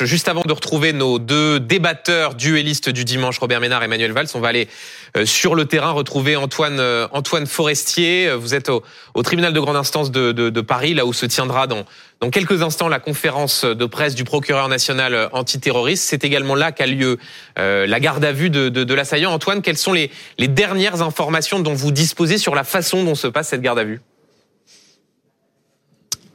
Juste avant de retrouver nos deux débatteurs duellistes du dimanche, Robert Ménard et Emmanuel Valls, on va aller euh, sur le terrain retrouver Antoine euh, Antoine Forestier. Vous êtes au, tribunal de grande instance de, de, Paris, là où se tiendra dans, dans quelques instants la conférence de presse du procureur national antiterroriste. C'est également là qu'a lieu euh, la garde à vue de, de, de l'assaillant. Antoine, quelles sont les, les dernières informations dont vous disposez sur la façon dont se passe cette garde à vue?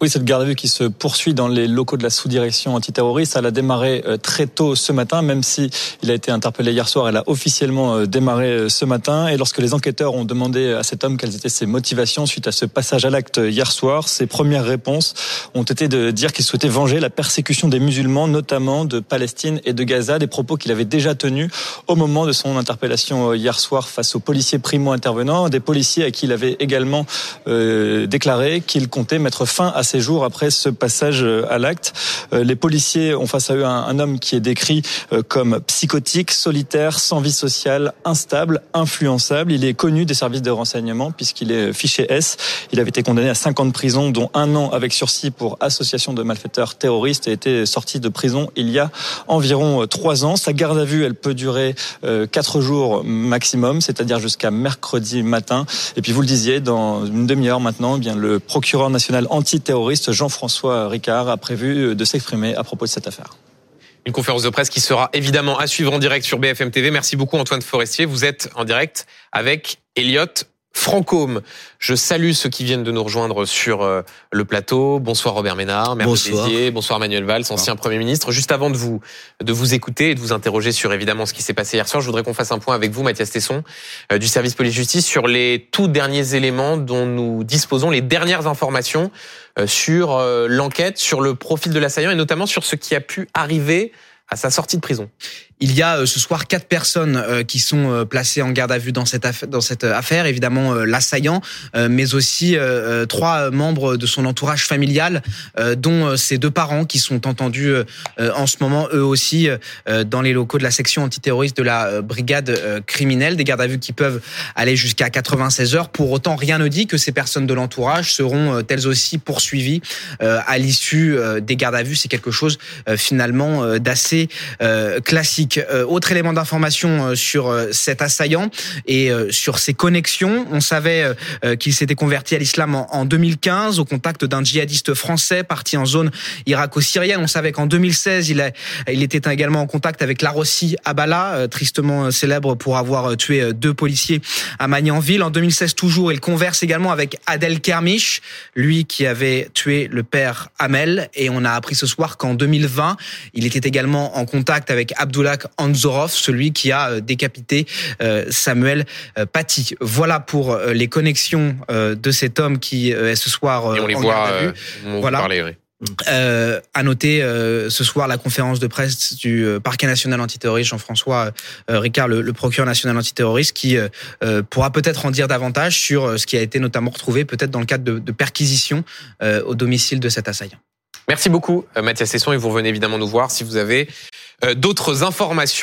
Oui, cette garde à vue qui se poursuit dans les locaux de la sous-direction antiterroriste, elle a démarré euh, très tôt ce matin, même si il a été interpellé hier soir, elle a officiellement euh, démarré euh, ce matin. Et lorsque les enquêteurs ont demandé à cet homme quelles étaient ses motivations suite à ce passage à l'acte hier soir, ses premières réponses ont été de dire qu'il souhaitait venger la persécution des musulmans, notamment de Palestine et de Gaza, des propos qu'il avait déjà tenus au moment de son interpellation hier soir face aux policiers primo-intervenants, des policiers à qui il avait également euh, déclaré qu'il comptait mettre fin à ces jours après ce passage euh, à l'acte. Euh, les policiers ont face à eux un, homme qui est décrit euh, comme psychotique, solitaire, sans vie sociale, instable, influençable. Il est connu des services de renseignement puisqu'il est fiché S. Il avait été condamné à 5 ans de prison, dont un an avec sursis pour association de malfaiteurs terroristes et était sorti de prison il y a environ 3 ans. Sa garde à vue, elle peut durer 4 jours maximum, c'est-à-dire jusqu'à mercredi matin. Et puis vous le disiez, dans une demi-heure maintenant, eh bien le procureur national antiterroriste Jean-François Ricard a prévu de s'exprimer à propos de cette affaire. Une conférence de presse qui sera évidemment à suivre en direct sur BFM TV. Merci beaucoup Antoine Forestier. Vous êtes en direct avec Elliot Francôme. Je salue ceux qui viennent de nous rejoindre sur euh, le plateau. Bonsoir Robert Ménard, maire bonsoir. de Bonsoir Manuel Valls, ancien Premier ministre. Juste avant de vous de vous écouter et de vous interroger sur évidemment ce qui s'est passé hier soir, je voudrais qu'on fasse un point avec vous, Mathias Tesson, euh, du service police-justice, sur les tout derniers éléments dont nous disposons, les dernières informations euh, sur l'enquête, sur le profil de l'assaillant et notamment sur ce qui a pu arriver à sa sortie de prison. Il y a euh, ce soir quatre personnes euh, qui sont euh, placées en garde à vue dans cette affaire, dans cette affaire évidemment l'assaillant, mais aussi trois membres de son entourage familial, dont ses deux parents qui sont entendus en ce moment eux aussi dans les locaux de la section antiterroriste de la brigade criminelle, des gardes à vue qui peuvent aller jusqu'à 96 heures. Pour autant, rien ne dit que ces personnes de l'entourage seront elles aussi poursuivies à l'issue des gardes à vue. C'est quelque chose finalement d'assez classique. Euh, autre élément d'information euh, sur euh, cet assaillant et sur ses connexions. On savait qu'il s'était converti à l'islam en 2015 au contact d'un djihadiste français parti en zone irako-syrienne. On savait qu'en 2016, il, a, il était également en contact avec Larossi Abala, tristement célèbre pour avoir tué deux policiers à Magnanville. En 2016 toujours, il converse également avec Adel Kermiche, lui qui avait tué le père Amel. Et on a appris ce soir qu'en 2020, il était également en contact avec Abdullah Anzorov, celui qui a euh, décapité euh, Samuel euh, Paty. Voilà pour les connexions de cet homme qui est ce soir Et on les voit, voilà. à noter ce soir la conférence de presse du parquet national antiterroriste Jean-François Ricard, le, procureur national antiterroriste, qui pourra peut-être en dire davantage sur ce qui a été notamment retrouvé peut-être dans le cadre de, de perquisitions au domicile de cet assaillant. Merci beaucoup Mathias Sesson et vous revenez évidemment nous voir si vous avez euh, d'autres informations.